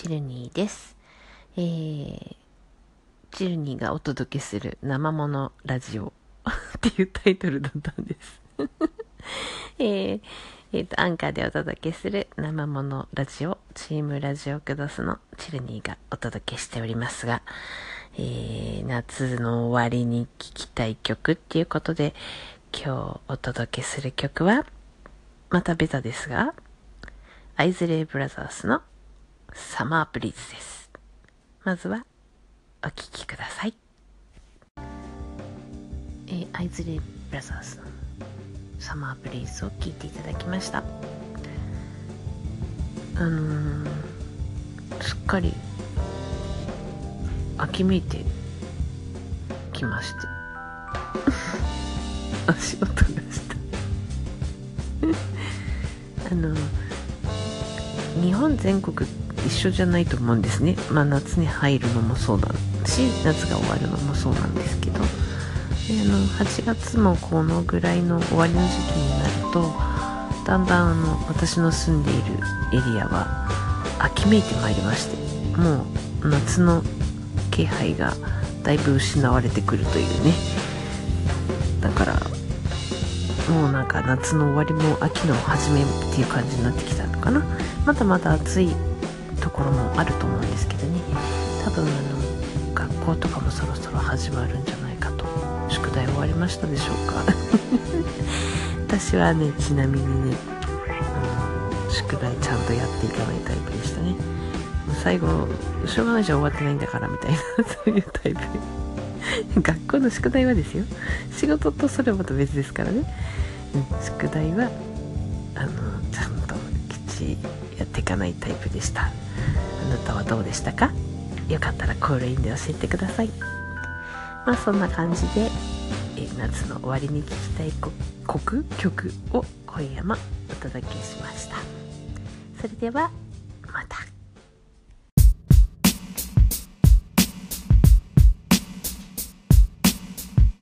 チルニーです。えー、チルニーがお届けする生ものラジオ っていうタイトルだったんです。えー、えーと、アンカーでお届けする生ものラジオ、チームラジオクドスのチルニーがお届けしておりますが、えー、夏の終わりに聴きたい曲っていうことで、今日お届けする曲は、またベタですが、アイズレイブラザーズのサマーブリーズです。まずは、お聴きください。えー、アイズレブラザーズのサマーブリーズを聴いていただきました。あのー、すっかり秋めいてきまして。足音がした。あの日本全国一緒じゃないと思うんですね。まあ夏に入るのもそうだし、夏が終わるのもそうなんですけど、であの8月もこのぐらいの終わりの時期になると、だんだんあの私の住んでいるエリアは秋めいてまいりまして、もう夏の気配がだいぶ失われてくるというね。だから、もうなんか夏の終わりも秋の初めっていう感じになってきたのかな。まだまだ暑いところもあると思うんですけどね。多分あの学校とかもそろそろ始まるんじゃないかと。宿題終わりましたでしょうか。私はねちなみにねあの宿題ちゃんとやっていかないタイプでしたね。最後しょうがないじゃ終わってないんだからみたいなそういうタイプ。学校の宿題はですよ。仕事とそれはまた別ですからね、うん、宿題はあのちゃんとしやっていかないタイプでした。あなたはどうでしたか？よかったらコールインで教えてください。まあそんな感じで夏の終わりに聴きたい国曲を今夜もお届けしました。それではまた。